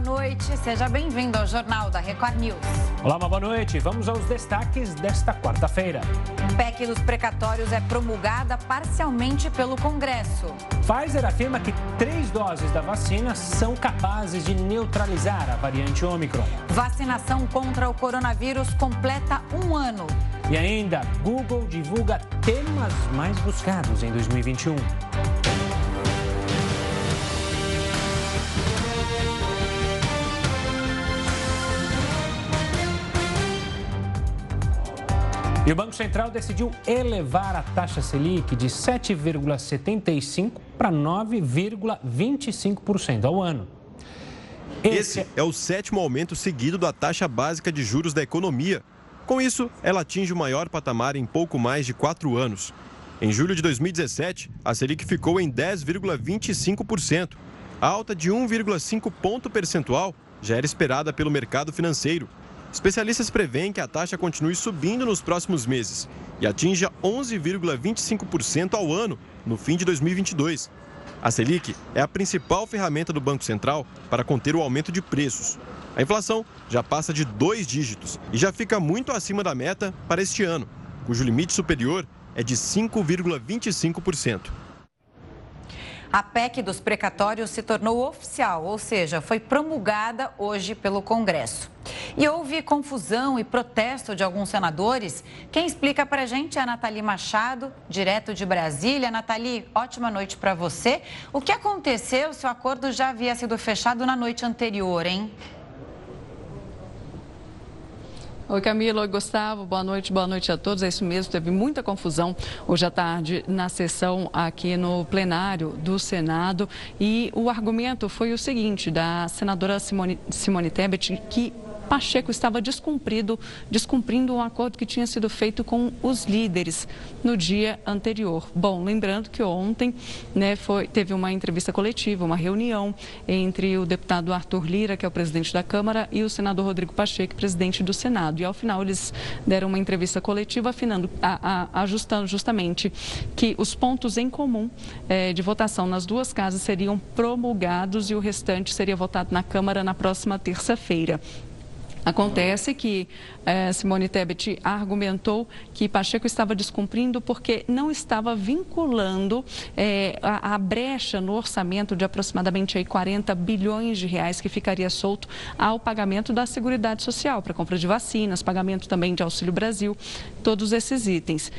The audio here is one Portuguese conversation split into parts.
boa noite. Seja bem-vindo ao Jornal da Record News. Olá, uma boa noite. Vamos aos destaques desta quarta-feira. PEC dos precatórios é promulgada parcialmente pelo Congresso. Pfizer afirma que três doses da vacina são capazes de neutralizar a variante Ômicron. Vacinação contra o coronavírus completa um ano. E ainda, Google divulga temas mais buscados em 2021. E o Banco Central decidiu elevar a taxa Selic de 7,75% para 9,25% ao ano. Esse é o sétimo aumento seguido da taxa básica de juros da economia. Com isso, ela atinge o maior patamar em pouco mais de quatro anos. Em julho de 2017, a Selic ficou em 10,25%. A alta de 1,5 ponto percentual já era esperada pelo mercado financeiro. Especialistas preveem que a taxa continue subindo nos próximos meses e atinja 11,25% ao ano no fim de 2022. A Selic é a principal ferramenta do Banco Central para conter o aumento de preços. A inflação já passa de dois dígitos e já fica muito acima da meta para este ano, cujo limite superior é de 5,25%. A PEC dos precatórios se tornou oficial, ou seja, foi promulgada hoje pelo Congresso. E houve confusão e protesto de alguns senadores. Quem explica para a gente é a Nathalie Machado, direto de Brasília. Nathalie, ótima noite para você. O que aconteceu se o acordo já havia sido fechado na noite anterior, hein? Oi, Camila. Oi, Gustavo. Boa noite, boa noite a todos. É isso mesmo, teve muita confusão hoje à tarde na sessão aqui no plenário do Senado. E o argumento foi o seguinte, da senadora Simone, Simone Tebet, que Pacheco estava descumprido, descumprindo um acordo que tinha sido feito com os líderes no dia anterior. Bom, lembrando que ontem né, foi, teve uma entrevista coletiva, uma reunião entre o deputado Arthur Lira, que é o presidente da Câmara, e o senador Rodrigo Pacheco, presidente do Senado. E ao final eles deram uma entrevista coletiva, afinando, a, a, ajustando justamente que os pontos em comum é, de votação nas duas casas seriam promulgados e o restante seria votado na Câmara na próxima terça-feira. Acontece que eh, Simone Tebet argumentou que Pacheco estava descumprindo porque não estava vinculando eh, a, a, brecha no orçamento de aproximadamente aí, 40 bilhões de reais que ficaria solto ao pagamento da Seguridade Social, para compra de vacinas, pagamento também de Auxílio Brasil, todos esses itens.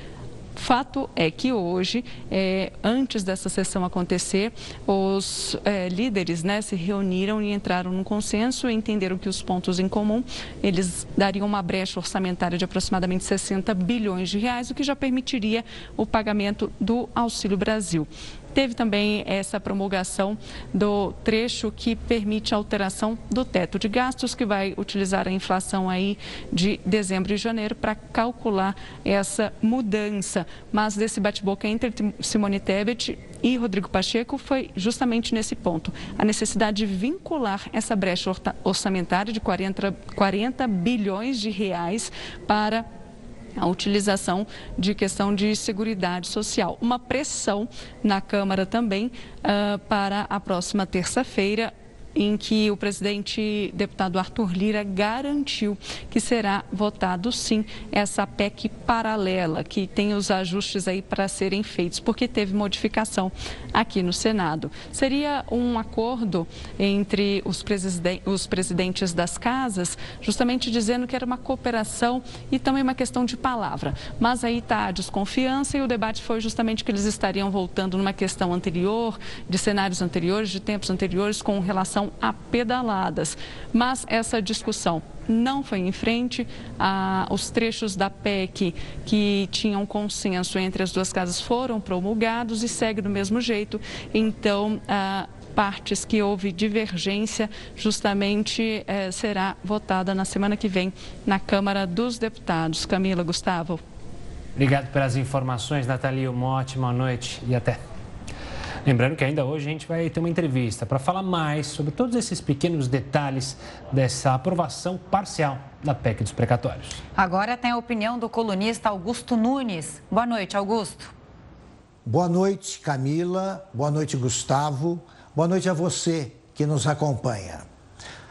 Fato é que hoje, é, antes dessa sessão acontecer, os é, líderes né, se reuniram e entraram num consenso e entenderam que os pontos em comum, eles dariam uma brecha orçamentária de aproximadamente 60 bilhões de reais, o que já permitiria o pagamento do Auxílio Brasil. Teve também essa promulgação do trecho que permite a alteração do teto de gastos, que vai utilizar a inflação aí de dezembro e janeiro para calcular essa mudança. Mas desse bate-boca entre Simone Tebet e Rodrigo Pacheco foi justamente nesse ponto. A necessidade de vincular essa brecha orçamentária de 40, 40 bilhões de reais para a utilização de questão de seguridade social. Uma pressão na Câmara também uh, para a próxima terça-feira, em que o presidente deputado Arthur Lira garantiu que será votado sim essa PEC paralela, que tem os ajustes aí para serem feitos, porque teve modificação aqui no Senado. Seria um acordo entre os, presiden os presidentes das casas, justamente dizendo que era uma cooperação e também uma questão de palavra. Mas aí está a desconfiança e o debate foi justamente que eles estariam voltando numa questão anterior, de cenários anteriores, de tempos anteriores, com relação relação a pedaladas. Mas essa discussão não foi em frente. Ah, os trechos da PEC que tinham consenso entre as duas casas foram promulgados e segue do mesmo jeito. Então, ah, partes que houve divergência justamente eh, será votada na semana que vem na Câmara dos Deputados. Camila, Gustavo. Obrigado pelas informações, Nathalie. Uma ótima noite e até. Lembrando que ainda hoje a gente vai ter uma entrevista para falar mais sobre todos esses pequenos detalhes dessa aprovação parcial da PEC dos precatórios. Agora tem a opinião do colunista Augusto Nunes. Boa noite, Augusto. Boa noite, Camila. Boa noite, Gustavo. Boa noite a você que nos acompanha.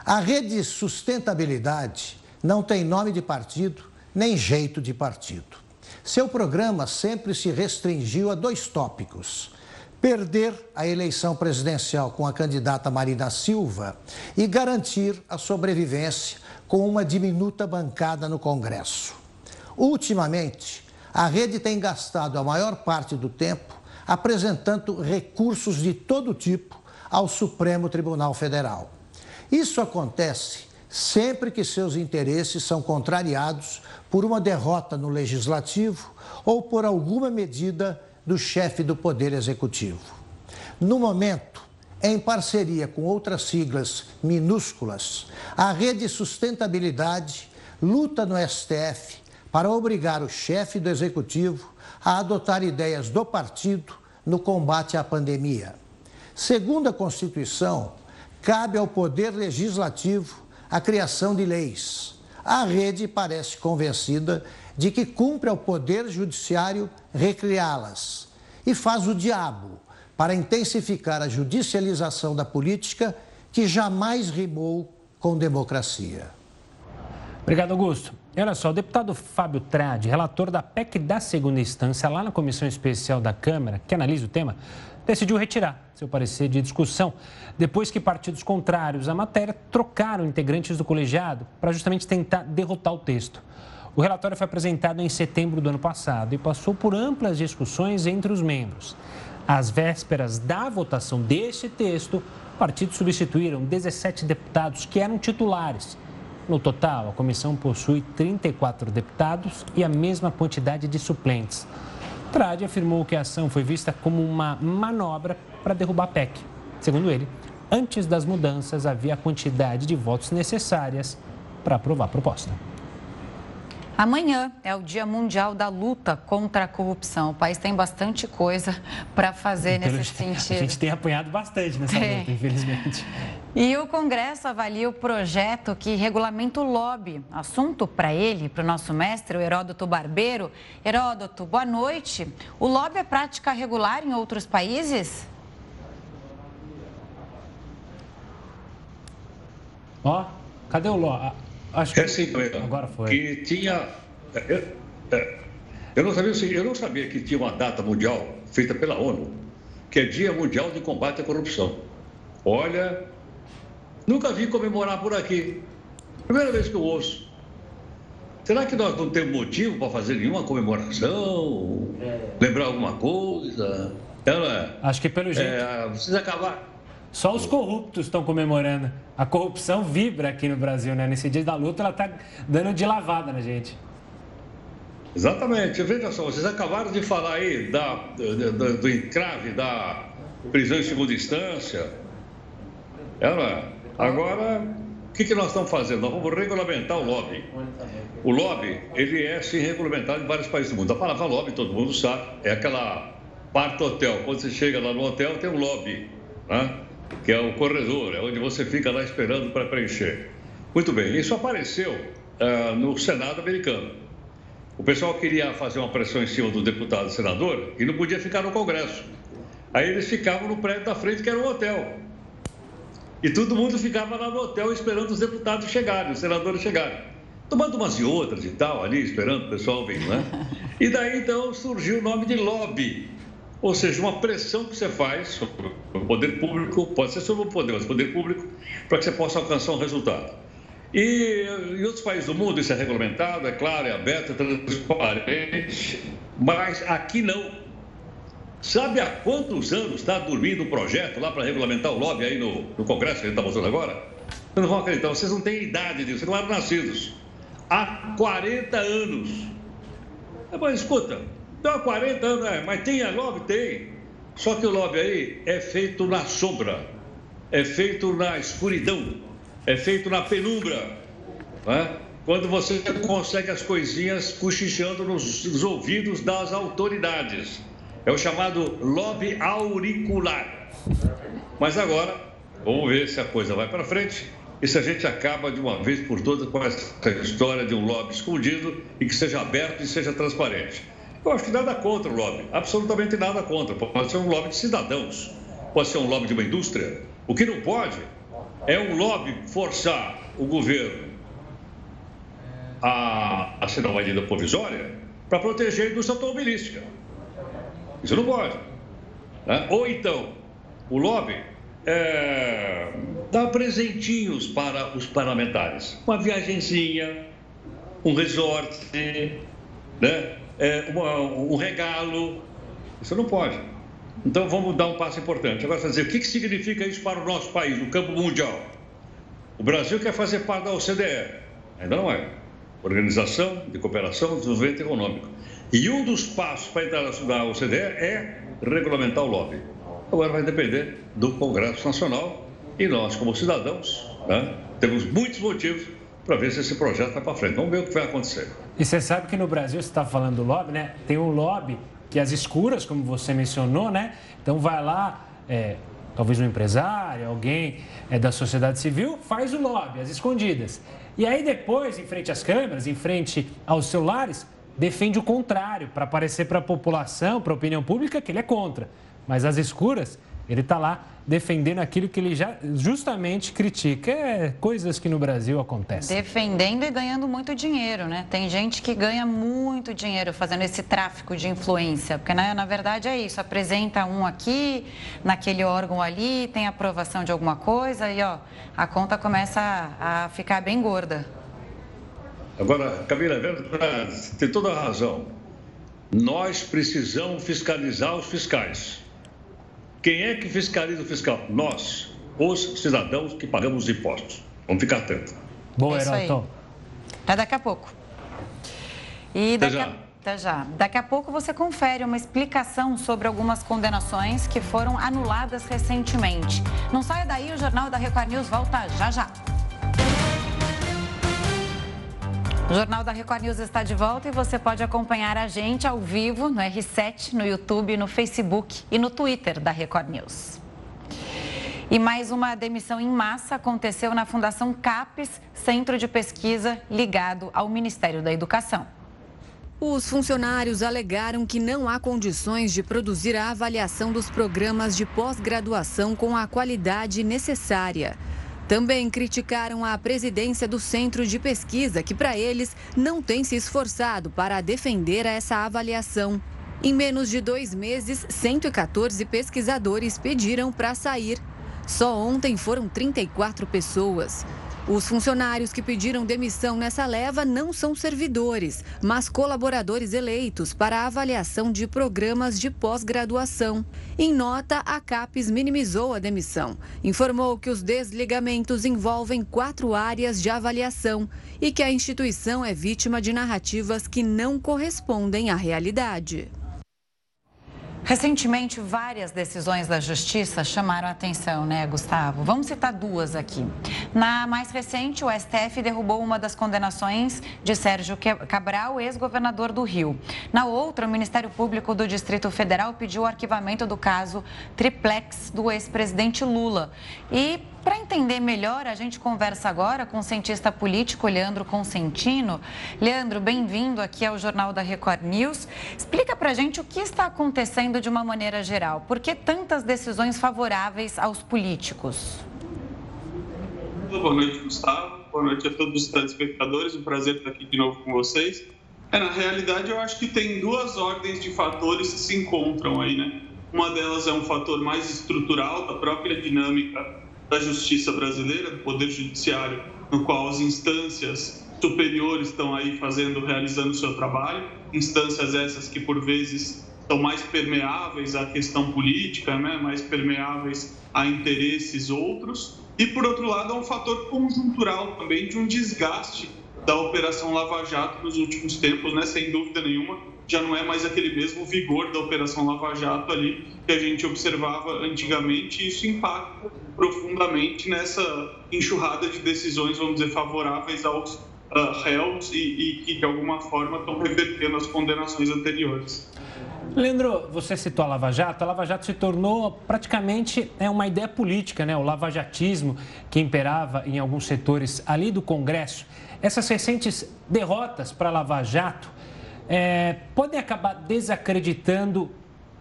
A rede sustentabilidade não tem nome de partido, nem jeito de partido. Seu programa sempre se restringiu a dois tópicos: perder a eleição presidencial com a candidata Marina Silva e garantir a sobrevivência com uma diminuta bancada no Congresso. Ultimamente, a rede tem gastado a maior parte do tempo apresentando recursos de todo tipo ao Supremo Tribunal Federal. Isso acontece sempre que seus interesses são contrariados por uma derrota no legislativo ou por alguma medida do chefe do Poder Executivo. No momento, em parceria com outras siglas minúsculas, a Rede Sustentabilidade luta no STF para obrigar o chefe do Executivo a adotar ideias do partido no combate à pandemia. Segundo a Constituição, cabe ao Poder Legislativo a criação de leis. A rede parece convencida de que cumpre ao Poder Judiciário recriá-las e faz o diabo para intensificar a judicialização da política que jamais rimou com democracia. Obrigado, Augusto. E olha só, o deputado Fábio Trade, relator da PEC da segunda instância lá na Comissão Especial da Câmara, que analisa o tema, decidiu retirar seu parecer de discussão depois que partidos contrários à matéria trocaram integrantes do colegiado para justamente tentar derrotar o texto. O relatório foi apresentado em setembro do ano passado e passou por amplas discussões entre os membros. Às vésperas da votação deste texto, partidos substituíram 17 deputados que eram titulares. No total, a comissão possui 34 deputados e a mesma quantidade de suplentes. Trade afirmou que a ação foi vista como uma manobra para derrubar a PEC. Segundo ele, antes das mudanças havia a quantidade de votos necessárias para aprovar a proposta. Amanhã é o Dia Mundial da Luta contra a Corrupção. O país tem bastante coisa para fazer então, nesse sentido. A gente tem apanhado bastante nessa é. luta, infelizmente. E o Congresso avalia o projeto que regulamenta o lobby. Assunto para ele, para o nosso mestre, o Heródoto Barbeiro. Heródoto, boa noite. O lobby é prática regular em outros países? Ó, cadê o lobby? Acho que é sim, agora foi. Que tinha. Eu, é, eu, não sabia, eu não sabia que tinha uma data mundial feita pela ONU, que é Dia Mundial de Combate à Corrupção. Olha, nunca vi comemorar por aqui. Primeira vez que eu ouço. Será que nós não temos motivo para fazer nenhuma comemoração? Lembrar alguma coisa? Ela, Acho que pelo jeito. É, precisa acabar. Só os corruptos estão comemorando. A corrupção vibra aqui no Brasil, né? Nesse dia da luta, ela está dando de lavada na gente. Exatamente. Veja só, vocês acabaram de falar aí da, do, do encrave da prisão em segunda instância. Ela, agora, o que, que nós estamos fazendo? Nós vamos regulamentar o lobby. O lobby, ele é sim regulamentado em vários países do mundo. A palavra lobby, todo mundo sabe, é aquela parte hotel. Quando você chega lá no hotel, tem um lobby. Né? Que é o corredor, é onde você fica lá esperando para preencher. Muito bem, isso apareceu uh, no Senado americano. O pessoal queria fazer uma pressão em cima do deputado e senador e não podia ficar no Congresso. Aí eles ficavam no prédio da frente, que era um hotel. E todo mundo ficava lá no hotel esperando os deputados chegarem, os senadores chegarem. Tomando umas e outras e tal, ali, esperando o pessoal vir, né? E daí então surgiu o nome de lobby. Ou seja, uma pressão que você faz sobre o poder público, pode ser sobre o poder, mas poder público, para que você possa alcançar um resultado. E em outros países do mundo isso é regulamentado, é claro, é aberto, é transparente, mas aqui não. Sabe há quantos anos está dormindo o um projeto lá para regulamentar o lobby aí no, no Congresso que a gente está mostrando agora? Vocês não vão acreditar, vocês não têm idade disso, vocês não eram nascidos. Há 40 anos. Mas escuta, então, há 40 anos, é, mas tem a lobby? Tem. Só que o lobby aí é feito na sombra, é feito na escuridão, é feito na penumbra. Né? Quando você consegue as coisinhas cochichando nos, nos ouvidos das autoridades. É o chamado lobby auricular. Mas agora, vamos ver se a coisa vai para frente e se a gente acaba de uma vez por todas com essa história de um lobby escondido e que seja aberto e seja transparente. Eu acho que nada contra o lobby, absolutamente nada contra. Pode ser um lobby de cidadãos, pode ser um lobby de uma indústria. O que não pode é um lobby forçar o governo a assinar uma medida provisória para proteger a indústria automobilística. Isso não pode. Né? Ou então, o lobby é, dá presentinhos para os parlamentares. Uma viagenzinha, um resort, né? É, uma, um regalo. Isso não pode. Então vamos dar um passo importante. Agora, dizer, o que, que significa isso para o nosso país, no campo mundial? O Brasil quer fazer parte da OCDE, ainda não é. Organização de Cooperação e Desenvolvimento Econômico. E um dos passos para entrar na OCDE é regulamentar o lobby. Agora vai depender do Congresso Nacional e nós, como cidadãos, né, temos muitos motivos para ver se esse projeto vai para frente. Vamos ver o que vai acontecer. E você sabe que no Brasil, você está falando do lobby, né? Tem um lobby que as escuras, como você mencionou, né? Então vai lá, é, talvez um empresário, alguém é, da sociedade civil, faz o lobby, as escondidas. E aí depois, em frente às câmeras, em frente aos celulares, defende o contrário, para aparecer para a população, para a opinião pública, que ele é contra. Mas às escuras, ele está lá defendendo aquilo que ele já justamente critica. É coisas que no Brasil acontecem. Defendendo e ganhando muito dinheiro, né? Tem gente que ganha muito dinheiro fazendo esse tráfico de influência. Porque, né, na verdade, é isso. Apresenta um aqui, naquele órgão ali, tem aprovação de alguma coisa e, ó, a conta começa a, a ficar bem gorda. Agora, Camila, é verdade, tem toda a razão. Nós precisamos fiscalizar os fiscais. Quem é que fiscaliza o fiscal? Nós, os cidadãos que pagamos os impostos. Vamos ficar atentos. Boa, é Heroto. Até daqui a pouco. E daqui Até já. A... Até já. Daqui a pouco você confere uma explicação sobre algumas condenações que foram anuladas recentemente. Não saia daí, o Jornal da Record News volta já já. O Jornal da Record News está de volta e você pode acompanhar a gente ao vivo no R7, no YouTube, no Facebook e no Twitter da Record News. E mais uma demissão em massa aconteceu na Fundação CAPES, centro de pesquisa ligado ao Ministério da Educação. Os funcionários alegaram que não há condições de produzir a avaliação dos programas de pós-graduação com a qualidade necessária. Também criticaram a presidência do centro de pesquisa, que para eles não tem se esforçado para defender essa avaliação. Em menos de dois meses, 114 pesquisadores pediram para sair. Só ontem foram 34 pessoas. Os funcionários que pediram demissão nessa leva não são servidores, mas colaboradores eleitos para avaliação de programas de pós-graduação. Em nota, a CAPES minimizou a demissão. Informou que os desligamentos envolvem quatro áreas de avaliação e que a instituição é vítima de narrativas que não correspondem à realidade. Recentemente, várias decisões da Justiça chamaram a atenção, né, Gustavo? Vamos citar duas aqui. Na mais recente, o STF derrubou uma das condenações de Sérgio Cabral, ex-governador do Rio. Na outra, o Ministério Público do Distrito Federal pediu o arquivamento do caso Triplex do ex-presidente Lula. E para entender melhor, a gente conversa agora com o cientista político Leandro Consentino. Leandro, bem-vindo aqui ao Jornal da Record News. Explica para a gente o que está acontecendo de uma maneira geral. Por que tantas decisões favoráveis aos políticos? Boa noite, Gustavo. Boa noite a todos os telespectadores. Um prazer estar aqui de novo com vocês. É, na realidade, eu acho que tem duas ordens de fatores que se encontram aí, né? Uma delas é um fator mais estrutural da própria dinâmica da justiça brasileira, do Poder Judiciário, no qual as instâncias superiores estão aí fazendo, realizando o seu trabalho, instâncias essas que por vezes são mais permeáveis à questão política, né? mais permeáveis a interesses outros. E, por outro lado, é um fator conjuntural também de um desgaste da Operação Lava Jato nos últimos tempos, né? sem dúvida nenhuma, já não é mais aquele mesmo vigor da Operação Lava Jato ali que a gente observava antigamente, e isso impacta profundamente nessa enxurrada de decisões, vamos dizer, favoráveis aos uh, réus e, que, de alguma forma, estão revertendo as condenações anteriores. Leandro, você citou a Lava Jato. A Lava Jato se tornou praticamente é uma ideia política, né? O lavajatismo que imperava em alguns setores ali do Congresso. Essas recentes derrotas para a Lava Jato é, podem acabar desacreditando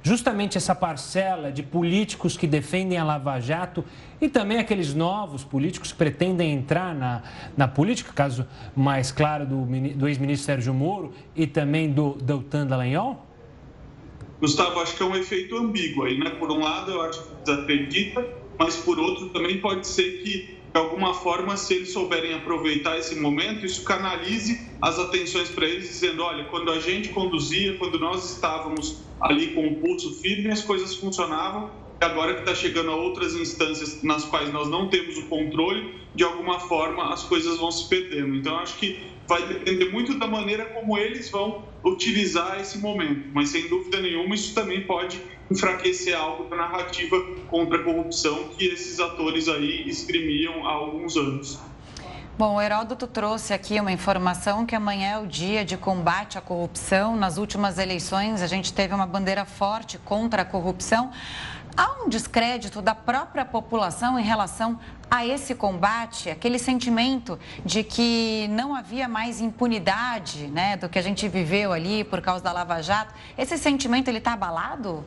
justamente essa parcela de políticos que defendem a Lava Jato e também aqueles novos políticos que pretendem entrar na, na política, caso mais claro do, do ex-ministro Sérgio Moro e também do Deltan Dallagnol? Gustavo, acho que é um efeito ambíguo aí, né? Por um lado, eu acho que desacredita, mas por outro também pode ser que de alguma forma, se eles souberem aproveitar esse momento, isso canalize as atenções para eles, dizendo: olha, quando a gente conduzia, quando nós estávamos ali com o pulso firme, as coisas funcionavam. E agora que está chegando a outras instâncias nas quais nós não temos o controle, de alguma forma as coisas vão se perdendo. Então, acho que vai depender muito da maneira como eles vão utilizar esse momento. Mas, sem dúvida nenhuma, isso também pode enfraquecer algo da narrativa contra a corrupção que esses atores aí esgrimiam há alguns anos. Bom, o Heródoto trouxe aqui uma informação que amanhã é o dia de combate à corrupção. Nas últimas eleições, a gente teve uma bandeira forte contra a corrupção. Há um descrédito da própria população em relação a esse combate, aquele sentimento de que não havia mais impunidade né, do que a gente viveu ali por causa da Lava Jato. Esse sentimento ele está abalado?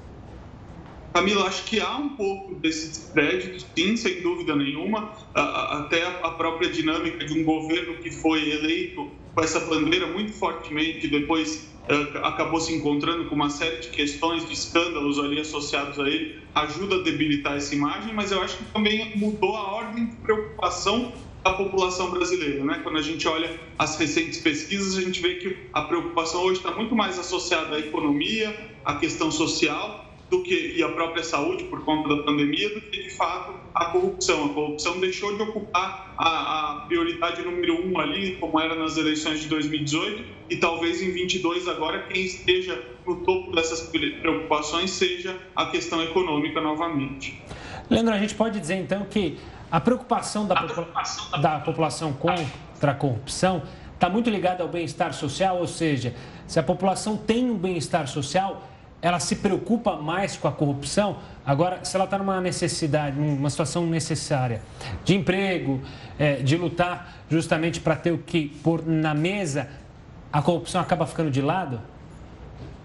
Camila, acho que há um pouco desse crédito, sim, sem dúvida nenhuma. Até a própria dinâmica de um governo que foi eleito com essa bandeira muito fortemente, depois eh, acabou se encontrando com uma série de questões, de escândalos ali associados a ele, ajuda a debilitar essa imagem, mas eu acho que também mudou a ordem de preocupação da população brasileira. Né? Quando a gente olha as recentes pesquisas, a gente vê que a preocupação hoje está muito mais associada à economia, à questão social do que e a própria saúde por conta da pandemia do que de fato a corrupção. A corrupção deixou de ocupar a, a prioridade número um ali, como era nas eleições de 2018, e talvez em 22 agora quem esteja no topo dessas preocupações seja a questão econômica novamente. Leandro, a gente pode dizer então que a preocupação da, a preocupação da, da população contra a corrupção está muito ligada ao bem-estar social, ou seja, se a população tem um bem-estar social, ela se preocupa mais com a corrupção. Agora, se ela está numa necessidade, numa situação necessária de emprego, é, de lutar justamente para ter o que pôr na mesa, a corrupção acaba ficando de lado?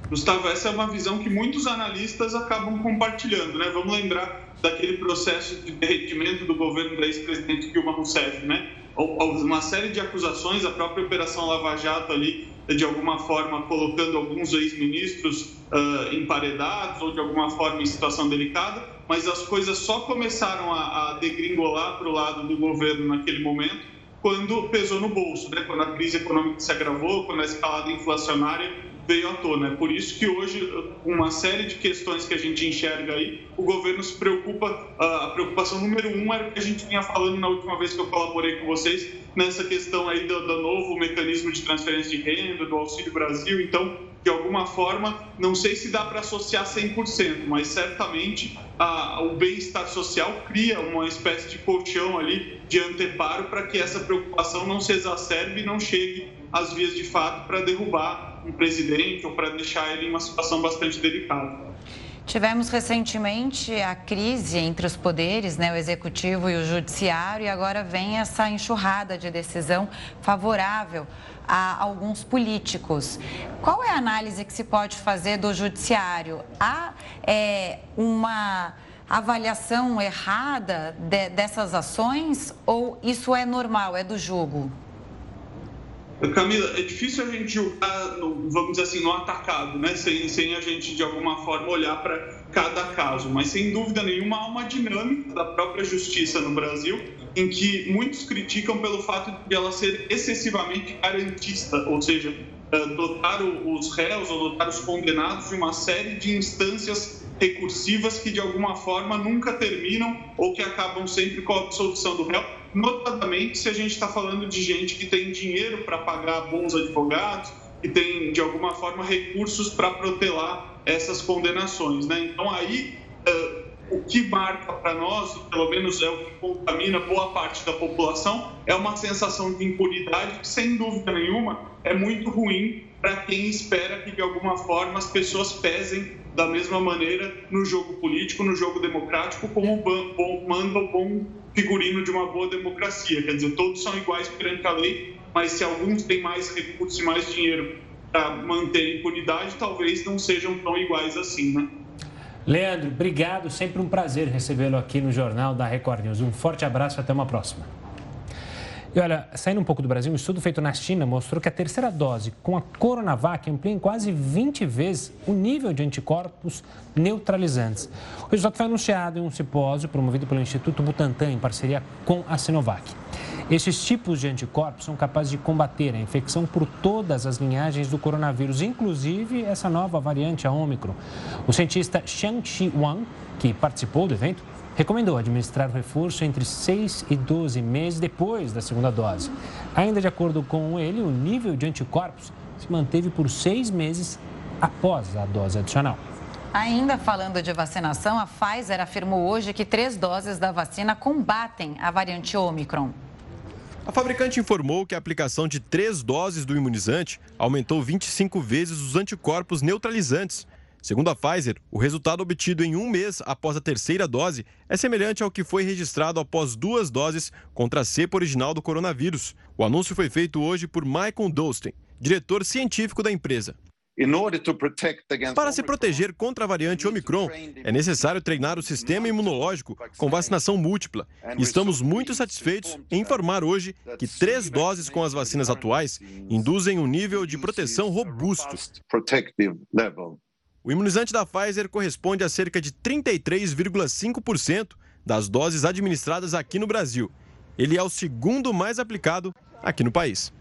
Gustavo, essa é uma visão que muitos analistas acabam compartilhando, né? Vamos lembrar daquele processo de derretimento do governo da ex-presidente Dilma Rousseff, né? Uma série de acusações, a própria Operação Lava Jato ali de alguma forma colocando alguns ex-ministros uh, emparedados ou de alguma forma em situação delicada, mas as coisas só começaram a, a degringolar para o lado do governo naquele momento quando pesou no bolso, né? quando a crise econômica se agravou, quando a escalada inflacionária veio à tona. É por isso que hoje, uma série de questões que a gente enxerga aí, o governo se preocupa, a preocupação número um era o que a gente vinha falando na última vez que eu colaborei com vocês, nessa questão aí do, do novo mecanismo de transferência de renda, do Auxílio Brasil. Então, de alguma forma, não sei se dá para associar 100%, mas certamente a, o bem-estar social cria uma espécie de colchão ali de anteparo para que essa preocupação não se exacerbe e não chegue às vias de fato para derrubar um presidente ou para deixar ele em uma situação bastante delicada. Tivemos recentemente a crise entre os poderes, né, o executivo e o judiciário, e agora vem essa enxurrada de decisão favorável a alguns políticos. Qual é a análise que se pode fazer do judiciário? Há é, uma avaliação errada de, dessas ações ou isso é normal, é do jogo? Camila, é difícil a gente julgar, vamos dizer assim, no atacado, né? Sem, sem a gente, de alguma forma, olhar para cada caso. Mas, sem dúvida nenhuma, há uma dinâmica da própria justiça no Brasil em que muitos criticam pelo fato de ela ser excessivamente garantista, ou seja, eh, dotar os réus ou dotar os condenados de uma série de instâncias recursivas que, de alguma forma, nunca terminam ou que acabam sempre com a absolução do réu notadamente se a gente está falando de gente que tem dinheiro para pagar bons advogados, que tem, de alguma forma, recursos para protelar essas condenações. Né? Então, aí, uh, o que marca para nós, pelo menos é o que contamina boa parte da população, é uma sensação de impunidade que, sem dúvida nenhuma, é muito ruim para quem espera que, de alguma forma, as pessoas pesem da mesma maneira no jogo político, no jogo democrático, como manda o bom figurino de uma boa democracia. Quer dizer, todos são iguais perante a lei, mas se alguns têm mais recursos e mais dinheiro para manter a impunidade, talvez não sejam tão iguais assim, né? Leandro, obrigado. Sempre um prazer recebê-lo aqui no Jornal da Record News. Um forte abraço e até uma próxima. E olha, saindo um pouco do Brasil, um estudo feito na China mostrou que a terceira dose com a Coronavac amplia em quase 20 vezes o nível de anticorpos neutralizantes. O resultado foi anunciado em um simpósio promovido pelo Instituto Butantan em parceria com a Sinovac. Esses tipos de anticorpos são capazes de combater a infecção por todas as linhagens do coronavírus, inclusive essa nova variante, a Ômicron. O cientista Shang-Chi Wang, que participou do evento, recomendou administrar o reforço entre 6 e 12 meses depois da segunda dose. Ainda de acordo com ele, o nível de anticorpos se manteve por seis meses após a dose adicional. Ainda falando de vacinação, a Pfizer afirmou hoje que três doses da vacina combatem a variante Omicron. A fabricante informou que a aplicação de três doses do imunizante aumentou 25 vezes os anticorpos neutralizantes Segundo a Pfizer, o resultado obtido em um mês após a terceira dose é semelhante ao que foi registrado após duas doses contra a cepa original do coronavírus. O anúncio foi feito hoje por Michael Dolsten, diretor científico da empresa. Para se proteger contra a variante Omicron, é necessário treinar o sistema imunológico com vacinação múltipla. E estamos muito satisfeitos em informar hoje que três doses com as vacinas atuais induzem um nível de proteção robusto. O imunizante da Pfizer corresponde a cerca de 33,5% das doses administradas aqui no Brasil. Ele é o segundo mais aplicado aqui no país.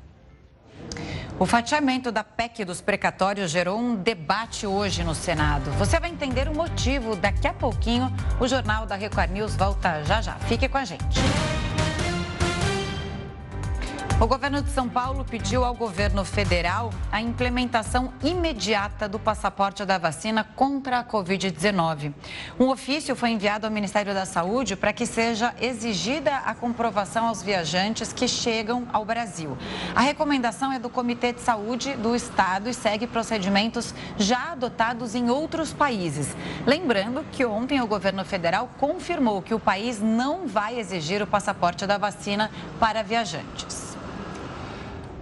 O fatiamento da PEC dos precatórios gerou um debate hoje no Senado. Você vai entender o motivo daqui a pouquinho. O Jornal da Record News volta já já. Fique com a gente. O governo de São Paulo pediu ao governo federal a implementação imediata do passaporte da vacina contra a Covid-19. Um ofício foi enviado ao Ministério da Saúde para que seja exigida a comprovação aos viajantes que chegam ao Brasil. A recomendação é do Comitê de Saúde do Estado e segue procedimentos já adotados em outros países. Lembrando que ontem o governo federal confirmou que o país não vai exigir o passaporte da vacina para viajantes.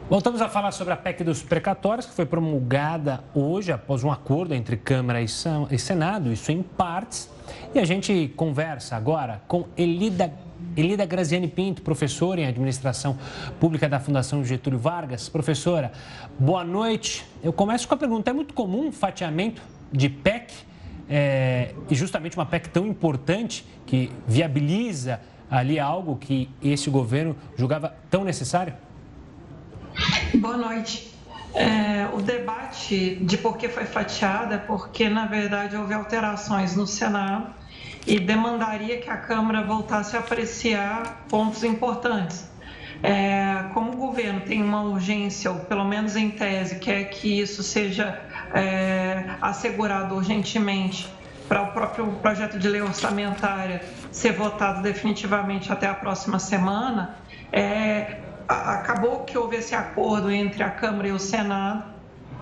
Voltamos a falar sobre a PEC dos precatórios, que foi promulgada hoje após um acordo entre Câmara e Senado, isso em partes. E a gente conversa agora com Elida, Elida Graziani Pinto, professora em Administração Pública da Fundação Getúlio Vargas. Professora, boa noite. Eu começo com a pergunta: é muito comum fatiamento de PEC? É, e justamente uma PEC tão importante que viabiliza ali algo que esse governo julgava tão necessário? Boa noite. É, o debate de por que foi fatiada é porque, na verdade, houve alterações no Senado e demandaria que a Câmara voltasse a apreciar pontos importantes. É, como o governo tem uma urgência, ou pelo menos em tese, quer que isso seja é, assegurado urgentemente para o próprio projeto de lei orçamentária ser votado definitivamente até a próxima semana, é, acabou que houve esse acordo entre a Câmara e o Senado,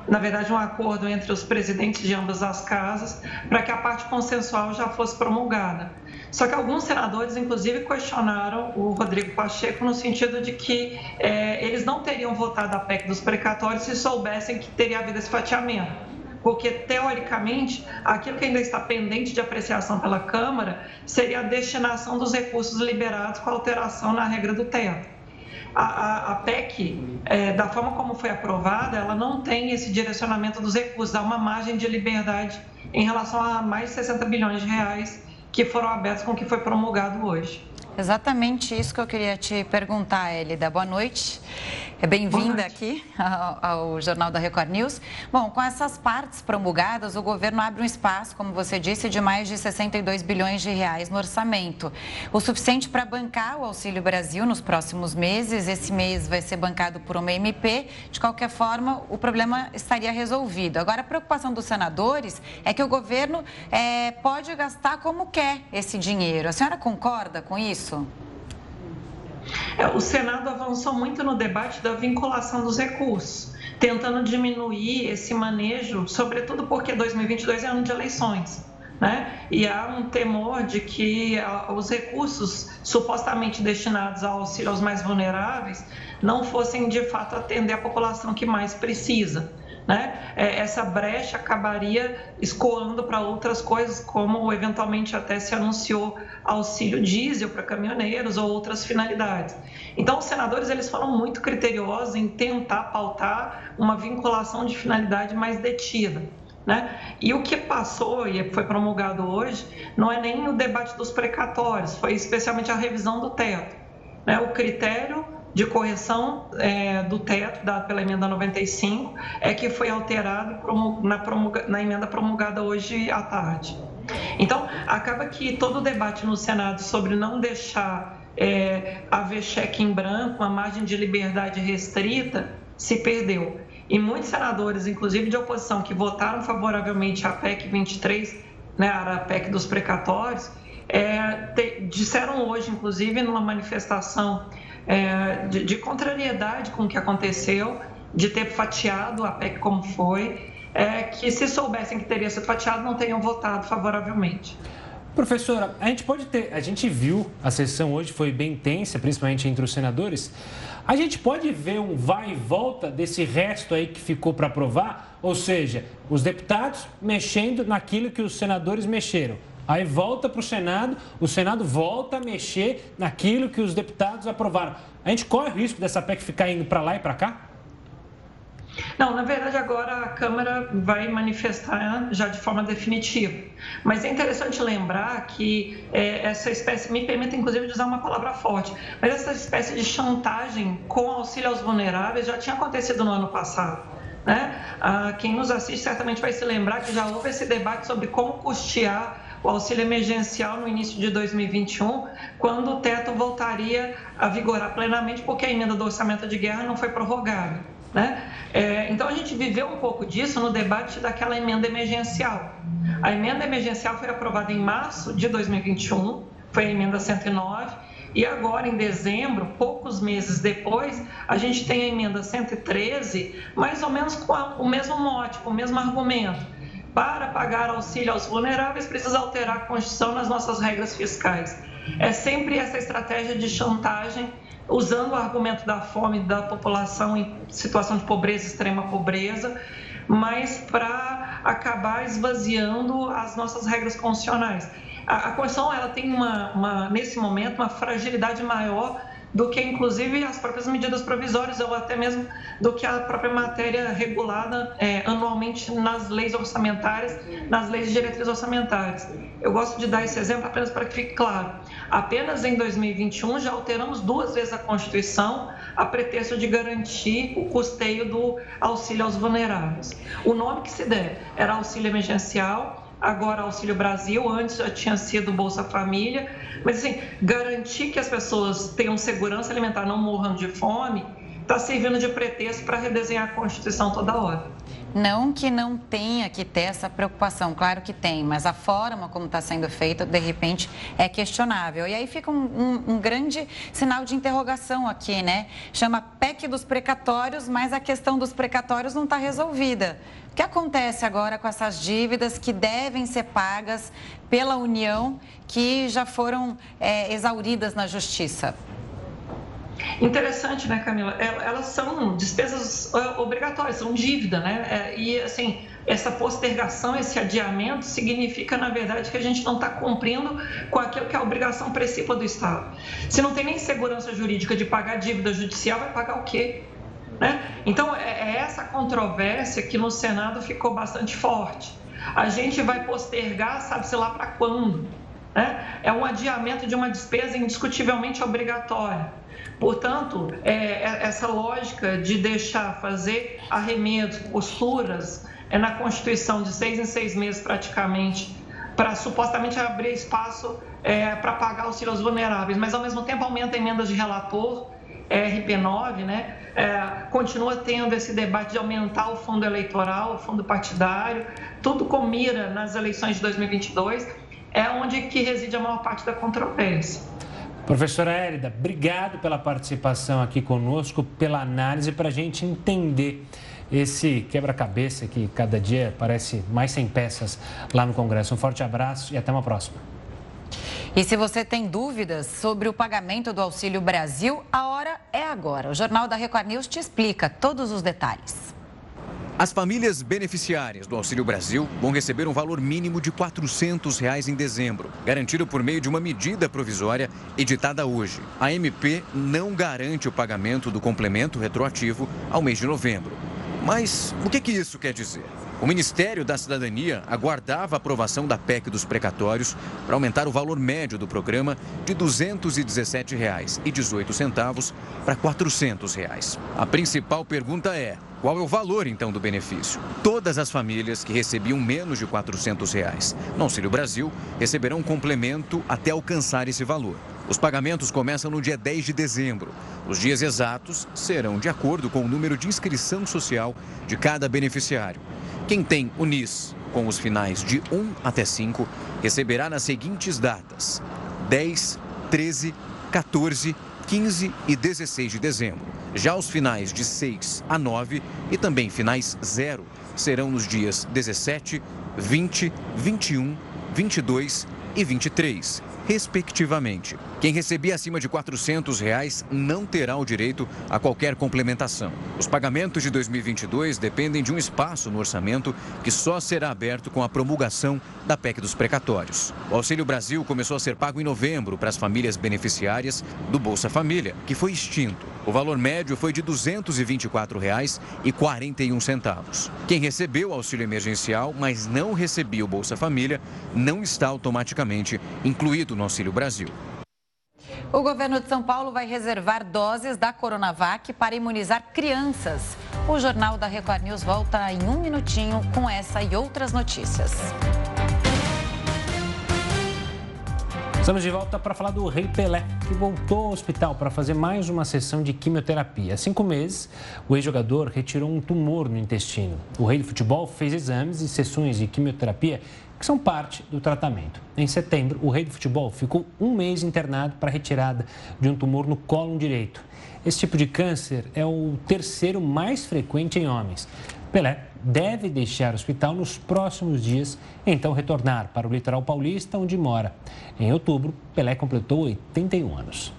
na verdade um acordo entre os presidentes de ambas as casas, para que a parte consensual já fosse promulgada. Só que alguns senadores, inclusive, questionaram o Rodrigo Pacheco no sentido de que é, eles não teriam votado a PEC dos precatórios se soubessem que teria havido esse fatiamento. Porque, teoricamente, aquilo que ainda está pendente de apreciação pela Câmara seria a destinação dos recursos liberados com alteração na regra do teto a, a, PEC, é, da forma como foi aprovada, ela não tem esse direcionamento dos recursos, há uma margem de liberdade em relação a mais de 60 bilhões de reais que foram abertos com o que foi promulgado hoje. Exatamente isso que eu queria te perguntar, Elida. Boa noite. É bem-vinda aqui ao, ao, Jornal da Record News. Bom, com essas partes promulgadas, o governo abre um espaço, como você disse, de mais de 62 bilhões de reais no orçamento. O suficiente para bancar o Auxílio Brasil nos próximos meses. Esse mês vai ser bancado por uma MP. De qualquer forma, o problema estaria resolvido. Agora, a preocupação dos senadores é que o governo é, pode gastar como quer esse dinheiro. A senhora concorda com isso? É, o Senado avançou muito no debate da vinculação dos recursos, tentando diminuir esse manejo, sobretudo porque 2022 é ano de eleições. Né? E há um temor de que os recursos supostamente destinados ao auxílio aos mais vulneráveis não fossem de fato atender a população que mais precisa. Né, é, essa brecha acabaria escoando para outras coisas, como eventualmente até se anunciou auxílio diesel para caminhoneiros ou outras finalidades. Então, os senadores eles foram muito criteriosos em tentar pautar uma vinculação de finalidade mais detida. Né? E o que passou e foi promulgado hoje não é nem o debate dos precatórios, foi especialmente a revisão do teto. Né? O critério de correção é, do teto dado pela emenda 95 é que foi alterado na, promulga, na emenda promulgada hoje à tarde. Então, acaba que todo o debate no Senado sobre não deixar é, haver cheque em branco, uma margem de liberdade restrita, se perdeu. E muitos senadores, inclusive de oposição, que votaram favoravelmente à PEC 23, né, a PEC dos precatórios, é, te, disseram hoje, inclusive, numa manifestação é, de, de, contrariedade com o que aconteceu, de ter fatiado a PEC como foi, é, que se soubessem que teria sido fatiado, não teriam votado favoravelmente. Professora, a gente pode ter, a gente viu a sessão hoje foi bem intensa, principalmente entre os senadores. A gente pode ver um vai e volta desse resto aí que ficou para aprovar, ou seja, os deputados mexendo naquilo que os senadores mexeram. Aí volta para o Senado, o Senado volta a mexer naquilo que os deputados aprovaram. A gente corre o risco dessa PEC ficar indo para lá e para cá? Não, na verdade agora a Câmara vai manifestar já de forma definitiva. Mas é interessante lembrar que é, essa espécie, me permite inclusive de usar uma palavra forte, mas essa espécie de chantagem com auxílio aos vulneráveis já tinha acontecido no ano passado. Né? Ah, quem nos assiste certamente vai se lembrar que já houve esse debate sobre como custear o auxílio emergencial no início de 2021, quando o teto voltaria a vigorar plenamente, porque a emenda do orçamento de guerra não foi prorrogada. Né? É, então a gente viveu um pouco disso no debate daquela emenda emergencial. A emenda emergencial foi aprovada em março de 2021, foi a emenda 109, e agora em dezembro, poucos meses depois, a gente tem a emenda 113, mais ou menos com o mesmo mote, com o mesmo argumento para pagar auxílio aos vulneráveis, precisa alterar a Constituição nas nossas regras fiscais. É sempre essa estratégia de chantagem, usando o argumento da fome da população em situação de pobreza, extrema pobreza, mas para acabar esvaziando as nossas regras constitucionais. A, Constituição ela tem uma, uma, nesse momento uma fragilidade maior do que inclusive as próprias medidas provisórias ou até mesmo do que a própria matéria regulada é, anualmente nas leis orçamentárias, nas leis de diretrizes orçamentárias. Eu gosto de dar esse exemplo apenas para que fique claro. Apenas em 2021 já alteramos duas vezes a Constituição a pretexto de garantir o custeio do auxílio aos vulneráveis. O nome que se der era auxílio emergencial agora Auxílio Brasil, antes já tinha sido Bolsa Família, mas assim, garantir que as pessoas tenham segurança alimentar, não morram de fome, está servindo de pretexto para redesenhar a Constituição toda hora. Não que não tenha que ter essa preocupação, claro que tem, mas a forma como está sendo feita, de repente, é questionável. E aí fica um, um, um, grande sinal de interrogação aqui, né? Chama PEC dos precatórios, mas a questão dos precatórios não está resolvida. O que acontece agora com essas dívidas que devem ser pagas pela União, que já foram é, exauridas na Justiça? Interessante, né, Camila? Elas são despesas é, obrigatórias, são dívida, né? É, e, assim, essa postergação, esse adiamento, significa, na verdade, que a gente não está cumprindo com aquilo que é a obrigação principal do Estado. Se não tem nem segurança jurídica de pagar dívida judicial, vai pagar o quê? Né? Então, é, é essa controvérsia que no Senado ficou bastante forte. A gente vai postergar, sabe-se lá para quando? Né? É um adiamento de uma despesa indiscutivelmente obrigatória. Portanto, é, é essa lógica de deixar fazer arremedos, posturas é na Constituição de seis em seis meses praticamente, para supostamente abrir espaço é, para pagar auxílios vulneráveis, mas ao mesmo tempo aumenta emendas de relator, RP9, né? É, continua tendo esse debate de aumentar o fundo eleitoral, o fundo partidário, tudo com mira nas eleições de 2022, é onde que reside a maior parte da controvérsia. Professora Érida, obrigado pela participação aqui conosco, pela análise, para a gente entender esse quebra-cabeça que cada dia parece mais sem peças lá no Congresso. Um forte abraço e até uma próxima. E se você tem dúvidas sobre o pagamento do Auxílio Brasil, a hora é agora. O Jornal da Record News te explica todos os detalhes. As famílias beneficiárias do Auxílio Brasil vão receber um valor mínimo de 400 reais em dezembro, garantido por meio de uma medida provisória editada hoje. A MP não garante o pagamento do complemento retroativo ao mês de novembro. Mas o que, que isso quer dizer? O Ministério da Cidadania aguardava a aprovação da PEC dos precatórios para aumentar o valor médio do programa de R$ 217,18 para 400 reais. A principal pergunta é: qual é o valor, então, do benefício? Todas as famílias que recebiam menos de 400 reais no Auxílio Brasil receberão um complemento até alcançar esse valor. Os pagamentos começam no dia 10 de dezembro. Os dias exatos serão de acordo com o número de inscrição social de cada beneficiário. Quem tem o NIS com os finais de 1 até 5 receberá nas seguintes datas: 10, 13, 14, 15 e 16 de dezembro. Já os finais de 6 a 9 e também finais 0 serão nos dias 17, 20, 21, 22 e 23 respectivamente. Quem recebia acima de 400 reais não terá o direito a qualquer complementação. Os pagamentos de 2022 dependem de um espaço no orçamento que só será aberto com a promulgação da PEC dos precatórios. O Auxílio Brasil começou a ser pago em novembro para as famílias beneficiárias do Bolsa Família, que foi extinto. O valor médio foi de R$ 224,41. Quem recebeu o auxílio emergencial, mas não recebia o Bolsa Família, não está automaticamente incluído no Auxílio Brasil. O governo de São Paulo vai reservar doses da Coronavac para imunizar crianças. O Jornal da Record News volta em um minutinho com essa e outras notícias. Estamos de volta para falar do Rei Pelé, que voltou ao hospital para fazer mais uma sessão de quimioterapia. Há cinco meses, o ex-jogador retirou um tumor no intestino. O rei do futebol fez exames e sessões de quimioterapia que são parte do tratamento. Em setembro, o rei do futebol ficou um mês internado para retirada de um tumor no colo direito. Esse tipo de câncer é o terceiro mais frequente em homens. Pelé deve deixar o hospital nos próximos dias, então retornar para o litoral paulista, onde mora. Em outubro, Pelé completou 81 anos.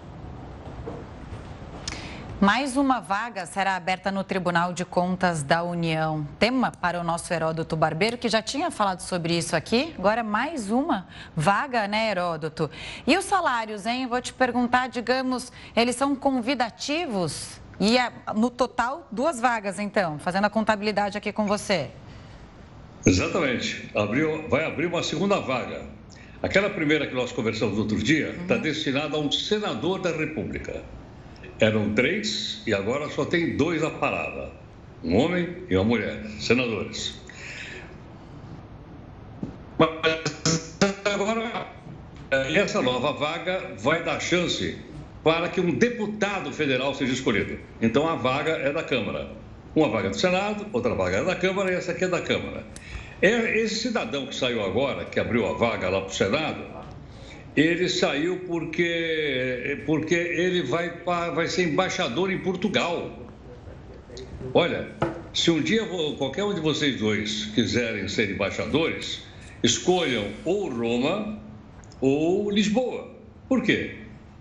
Mais uma vaga será aberta no Tribunal de Contas da União. Tema para o nosso Heródoto Barbeiro, que já tinha falado sobre isso aqui. Agora mais uma vaga, né, Heródoto? E os salários, hein? Vou te perguntar, digamos, eles são convidativos? E é, no total, duas vagas, então, fazendo a contabilidade aqui com você. Exatamente. Abriu, vai abrir uma segunda vaga. Aquela primeira que nós conversamos outro dia está uhum. destinada a um senador da República. Eram três e agora só tem dois a parada: um homem e uma mulher, senadores. Mas agora, essa nova vaga vai dar chance para que um deputado federal seja escolhido. Então a vaga é da Câmara. Uma vaga do Senado, outra vaga é da Câmara e essa aqui é da Câmara. É, esse cidadão que saiu agora, que abriu a vaga lá para o Senado, ele saiu porque, porque ele vai, vai ser embaixador em Portugal. Olha, se um dia qualquer um de vocês dois quiserem ser embaixadores, escolham ou Roma ou Lisboa. Por quê?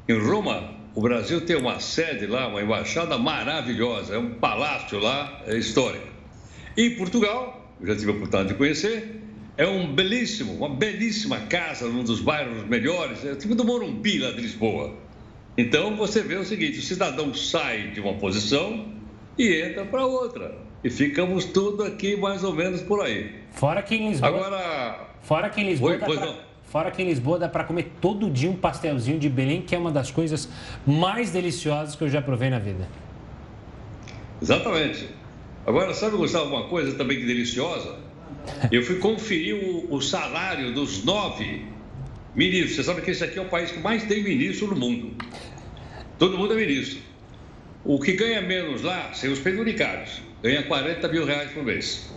Em Roma, o Brasil tem uma sede lá, uma embaixada maravilhosa, é um palácio lá é histórico. E Portugal, eu já tive a oportunidade de conhecer, é um belíssimo, uma belíssima casa num dos bairros melhores, é tipo do Morumbi lá de Lisboa. Então você vê o seguinte: o cidadão sai de uma posição e entra para outra. E ficamos tudo aqui mais ou menos por aí. Fora que em Lisboa. Agora. Fora que em Lisboa. Oi, pois pra... não. Fora que em Lisboa dá para comer todo dia um pastelzinho de Belém, que é uma das coisas mais deliciosas que eu já provei na vida. Exatamente. Agora, sabe, Gustavo, uma coisa também que deliciosa? Eu fui conferir o, o salário dos nove ministros. Você sabe que esse aqui é o país que mais tem ministro no mundo. Todo mundo é ministro. O que ganha menos lá, sem os penduricários, ganha 40 mil reais por mês.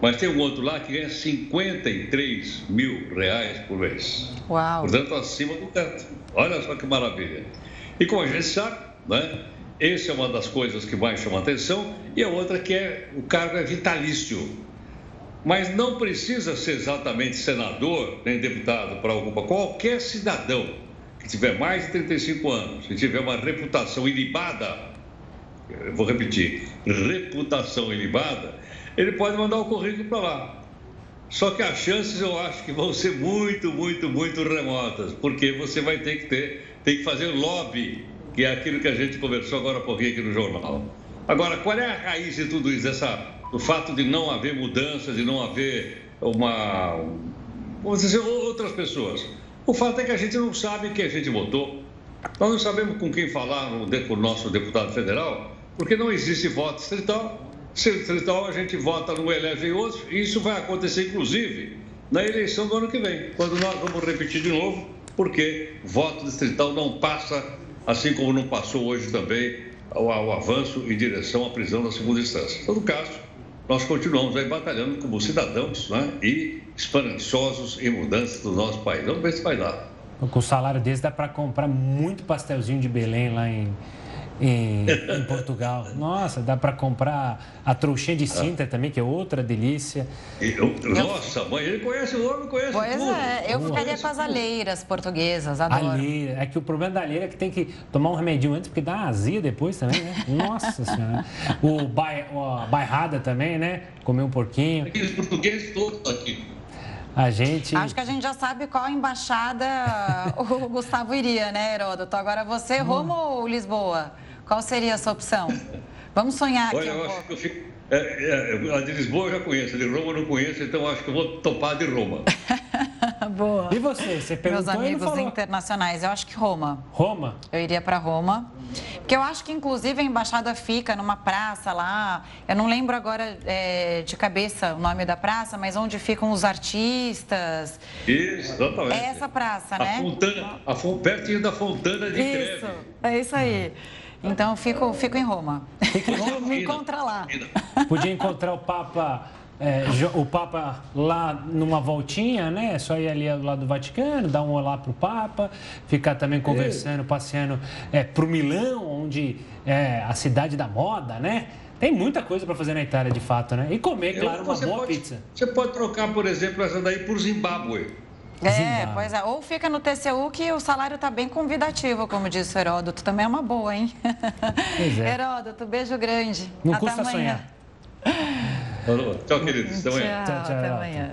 Mas tem um outro lá que ganha 53 mil reais por mês. Uau! Portanto, acima do teto. Olha só que maravilha. E como a gente sabe, né? Essa é uma das coisas que mais chama atenção. E a outra que é o cargo é vitalício. Mas não precisa ser exatamente senador nem deputado para ocupar. Qualquer cidadão que tiver mais de 35 anos e tiver uma reputação ilibada, vou repetir, reputação ilibada, ele pode mandar o currículo para lá. Só que as chances eu acho que vão ser muito, muito, muito remotas, porque você vai ter que ter, tem que fazer lobby, que é aquilo que a gente conversou agora há pouquinho aqui no jornal. Agora, qual é a raiz de tudo isso? Essa, o fato de não haver mudanças, de não haver uma. Vamos dizer, outras pessoas. O fato é que a gente não sabe quem a gente votou. Nós não sabemos com quem falar no, o nosso deputado federal, porque não existe voto distrital. Se distrital a gente vota num, elege em outro, e isso vai acontecer, inclusive, na eleição do ano que vem, quando nós vamos repetir de novo, porque voto distrital não passa, assim como não passou hoje também, o, o avanço em direção à prisão da segunda instância. Em todo caso, nós continuamos aí batalhando como cidadãos né, e esperançosos em mudanças do nosso país. Vamos ver se vai dar. Com o salário desse dá para comprar muito pastelzinho de Belém lá em, em, em Portugal. Nossa, dá para comprar a trouxinha de cinta também, que é outra delícia. Eu, nossa, mãe, ele conhece o homem, conhece pois tudo. é, eu ficaria com as alheiras portuguesas, adoro. Alheira. É que o problema da alheira é que tem que tomar um remedinho antes, porque dá azia depois também, né? Nossa Senhora. O bai, a bairrada também, né? Comer um porquinho. Aqueles portugueses todos aqui. A gente. Acho que a gente já sabe qual embaixada o Gustavo iria, né, Heródoto? Agora você, Roma ou Lisboa? Qual seria a sua opção? Vamos sonhar aqui. Olha, um eu pouco. acho que eu fico. É, é, a de Lisboa eu já conheço, a de Roma eu não conheço, então acho que eu vou topar de Roma. Boa. E você? Você Meus perguntou não amigos falou. internacionais, eu acho que Roma. Roma? Eu iria para Roma. Porque eu acho que, inclusive, a embaixada fica numa praça lá. Eu não lembro agora é, de cabeça o nome da praça, mas onde ficam os artistas. Isso, exatamente. É essa praça, A né? Fontana, a, pertinho da Fontana de Isso, Trevi. é isso aí. Então, eu fico, fico em Roma. Me encontra lá. Podia encontrar o Papa. é, o Papa lá numa voltinha, né? É Só ir ali ao lado do Vaticano, dar um olá pro Papa, ficar também conversando, passeando é, pro Milão, onde é a cidade da moda, né? Tem muita coisa para fazer na Itália, de fato, né? E comer, claro, uma você boa pode- pizza. Você pode trocar, por exemplo, essa daí por Zimbábue. É, pois é. Ou fica no TCU que o salário está bem convidativo, como disse o Heródoto. Também é uma boa, hein? Pois é. Heródoto, beijo grande. Não Até custa amanhã. Falou. Tchau, queridos. Até amanhã. Tchau, Tchau, tchau, até amanhã.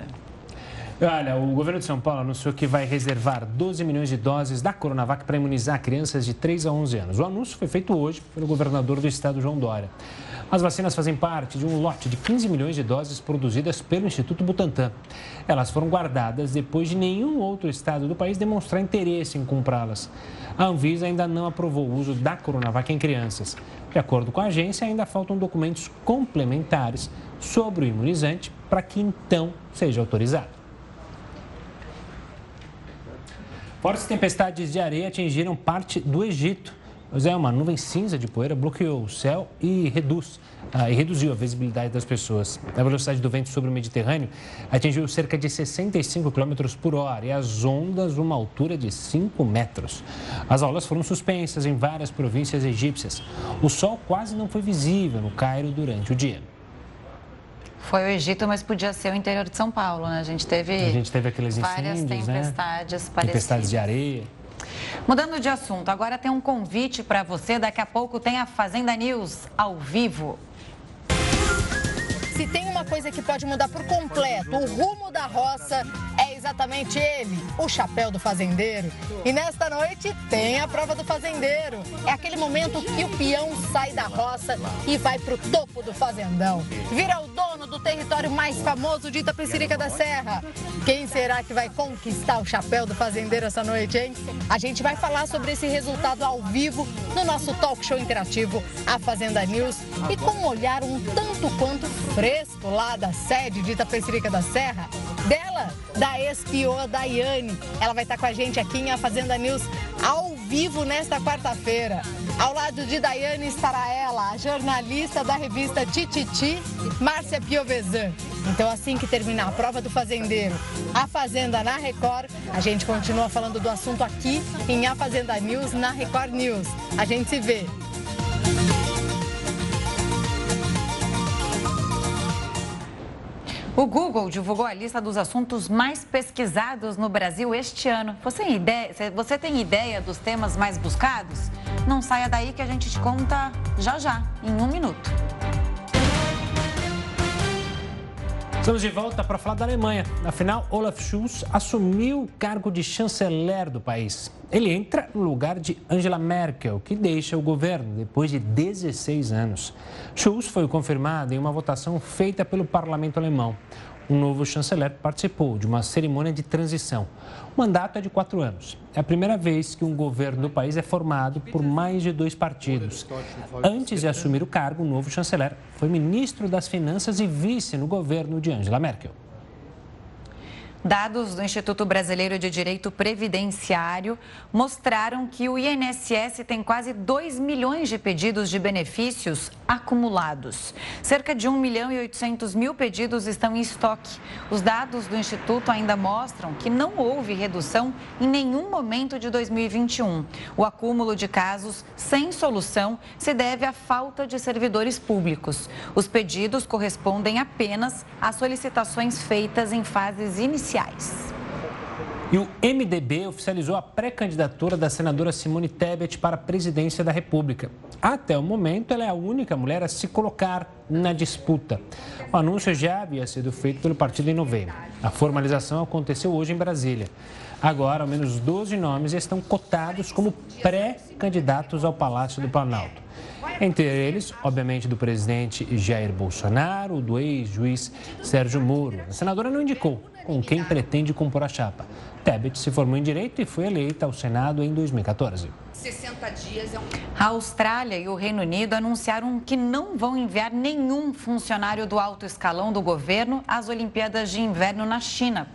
Olha, o governo de São Paulo anunciou que vai reservar 12 milhões de doses da Coronavac para imunizar crianças de 3 a 11 anos. O anúncio foi feito hoje pelo governador do estado, João Dória. As vacinas fazem parte de um lote de 15 milhões de doses produzidas pelo Instituto Butantan. Elas foram guardadas depois de nenhum outro estado do país demonstrar interesse em comprá-las. A Anvisa ainda não aprovou o uso da Coronavac em crianças. De acordo com a agência, ainda faltam documentos complementares sobre o imunizante para que então seja autorizado. Fortes tempestades de areia atingiram parte do Egito. Pois é, uma nuvem cinza de poeira bloqueou o céu e, reduz, ah, e reduziu a visibilidade das pessoas. A velocidade do vento sobre o Mediterrâneo atingiu cerca de 65 km por hora e as ondas uma altura de 5 metros. As aulas foram suspensas em várias províncias egípcias. O sol quase não foi visível no Cairo durante o dia. Foi o Egito, mas podia ser o interior de São Paulo, né? A gente teve, A gente teve aqueles várias incêndios, né? tempestades parecidas. Tempestades de areia. Mudando de assunto, agora tem um convite para você. Daqui a pouco tem a Fazenda News ao vivo. Se tem uma coisa que pode mudar por completo o rumo da roça, é exatamente ele, o chapéu do fazendeiro. E nesta noite tem a prova do fazendeiro. É aquele momento que o peão sai da roça e vai pro topo do fazendão. Vira o dono do território mais famoso de Itapecerica da Serra. Quem será que vai conquistar o chapéu do fazendeiro essa noite, hein? A gente vai falar sobre esse resultado ao vivo no nosso talk show interativo, a Fazenda News, e com um olhar um tanto quanto fresco lá da sede de Itapecerica da Serra, dela, da espiô Daiane. Ela vai estar com a gente aqui em A Fazenda News ao vivo nesta quarta-feira. Ao lado de Daiane estará ela, a jornalista da revista Tititi, Márcia Piovesan. Então, assim que terminar a prova do fazendeiro, a Fazenda na Record, a gente continua falando do assunto aqui em A Fazenda News na Record News. A gente se vê. O Google divulgou a lista dos assuntos mais pesquisados no Brasil este ano. Você tem ideia, você tem ideia dos temas mais buscados? Não saia daí que a gente te conta já já, em um minuto. Estamos de volta para falar da Alemanha. Afinal, Olaf Scholz assumiu o cargo de chanceler do país. Ele entra no lugar de Angela Merkel, que deixa o governo depois de 16 anos. Scholz foi confirmado em uma votação feita pelo parlamento alemão um novo chanceler participou de uma cerimônia de transição. O mandato é de quatro anos. É a primeira vez que um governo do país é formado por mais de dois partidos. Antes de assumir o cargo, o novo chanceler foi ministro das Finanças e vice no governo de Angela Merkel. Dados do Instituto Brasileiro de Direito Previdenciário mostraram que o INSS tem quase 2 milhões de pedidos de benefícios acumulados. Cerca de 1 milhão e 800 mil pedidos estão em estoque. Os dados do Instituto ainda mostram que não houve redução em nenhum momento de 2021. O acúmulo de casos sem solução se deve à falta de servidores públicos. Os pedidos correspondem apenas às solicitações feitas em fases iniciais e o MDB oficializou a pré-candidatura da senadora Simone Tebet para a presidência da República. Até o momento, ela é a única mulher a se colocar na disputa. O anúncio já havia sido feito pelo partido em novembro. A formalização aconteceu hoje em Brasília. Agora, ao menos 12 nomes estão cotados como pré-candidatos ao Palácio do Planalto. Entre eles, obviamente, do presidente Jair Bolsonaro, do ex-juiz Sérgio Moro. A senadora não indicou com quem pretende compor a chapa. Tebet se formou em Direito e foi eleita ao Senado em 2014. 60 dias é um... A Austrália e o Reino Unido anunciaram que não vão enviar nenhum funcionário do alto escalão do governo às Olimpíadas de Inverno na China.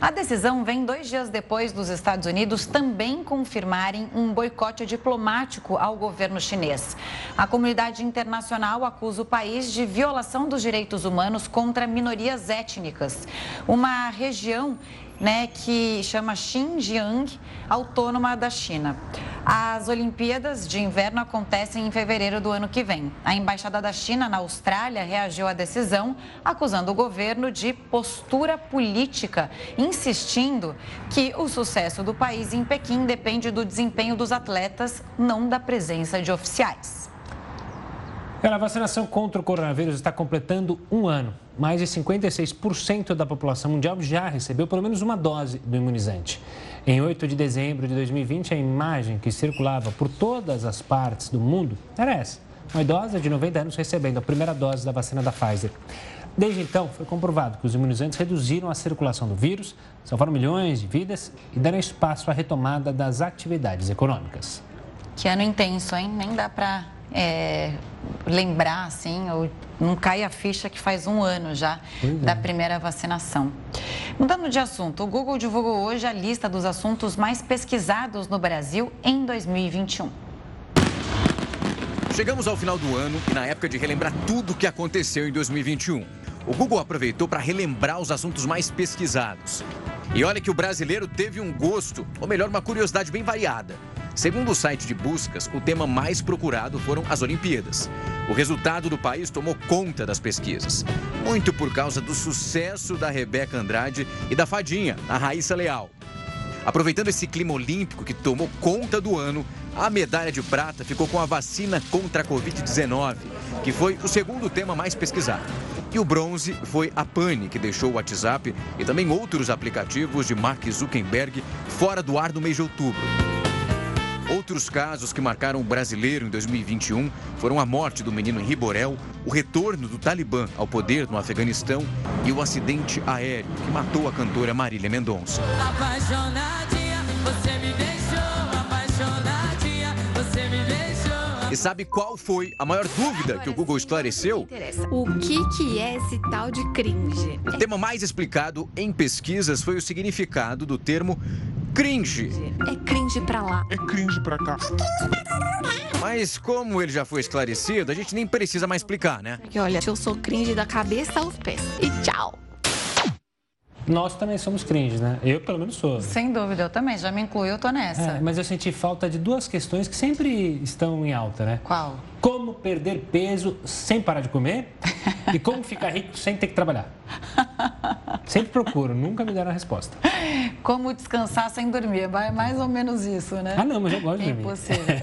A decisão vem dois dias depois dos Estados Unidos também confirmarem um boicote diplomático ao governo chinês. A comunidade internacional acusa o país de violação dos direitos humanos contra minorias étnicas. Uma região né, que chama Xinjiang Autônoma da China. As Olimpíadas de Inverno acontecem em fevereiro do ano que vem. A Embaixada da China na Austrália reagiu à decisão, acusando o governo de postura política, insistindo que o sucesso do país em Pequim depende do desempenho dos atletas, não da presença de oficiais. A vacinação contra o coronavírus está completando um ano. Mais de 56% da população mundial já recebeu pelo menos uma dose do imunizante. Em 8 de dezembro de 2020, a imagem que circulava por todas as partes do mundo era essa: uma idosa de 90 anos recebendo a primeira dose da vacina da Pfizer. Desde então, foi comprovado que os imunizantes reduziram a circulação do vírus, salvaram milhões de vidas e deram espaço à retomada das atividades econômicas. Que ano intenso, hein? Nem dá para é, lembrar, assim, ou não cai a ficha que faz um ano já é. da primeira vacinação. Mudando de assunto, o Google divulgou hoje a lista dos assuntos mais pesquisados no Brasil em 2021. Chegamos ao final do ano e na época de relembrar tudo o que aconteceu em 2021. O Google aproveitou para relembrar os assuntos mais pesquisados. E olha que o brasileiro teve um gosto, ou melhor, uma curiosidade bem variada. Segundo o site de buscas, o tema mais procurado foram as Olimpíadas. O resultado do país tomou conta das pesquisas, muito por causa do sucesso da Rebeca Andrade e da fadinha, a Raíssa Leal. Aproveitando esse clima olímpico que tomou conta do ano, a medalha de prata ficou com a vacina contra a Covid-19, que foi o segundo tema mais pesquisado. E o bronze foi a Pane, que deixou o WhatsApp e também outros aplicativos de Mark Zuckerberg fora do ar no mês de outubro. Outros casos que marcaram o brasileiro em 2021 foram a morte do menino Henri Borel, o retorno do Talibã ao poder no Afeganistão e o acidente aéreo que matou a cantora Marília Mendonça. E sabe qual foi a maior dúvida que o Google esclareceu? O que, que é esse tal de cringe? O tema mais explicado em pesquisas foi o significado do termo cringe. É cringe pra lá. É cringe pra cá. Mas como ele já foi esclarecido, a gente nem precisa mais explicar, né? Porque olha, eu sou cringe da cabeça aos pés. E tchau. Nós também somos cringe, né? Eu, pelo menos, sou. Sem dúvida, eu também. Já me incluí, eu tô nessa. É, mas eu senti falta de duas questões que sempre estão em alta, né? Qual? Como perder peso sem parar de comer e como ficar rico sem ter que trabalhar. Sempre procuro, nunca me deram a resposta. Como descansar sem dormir? Vai mais ou menos isso, né? Ah, não, mas eu gosto de é dormir. Impossível.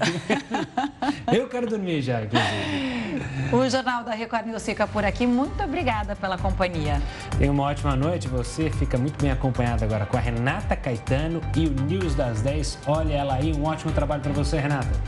eu quero dormir já, inclusive. O Jornal da Record News fica por aqui. Muito obrigada pela companhia. Tenha uma ótima noite. Você fica muito bem acompanhado agora com a Renata Caetano e o News das 10. Olha ela aí, um ótimo trabalho para você, Renata.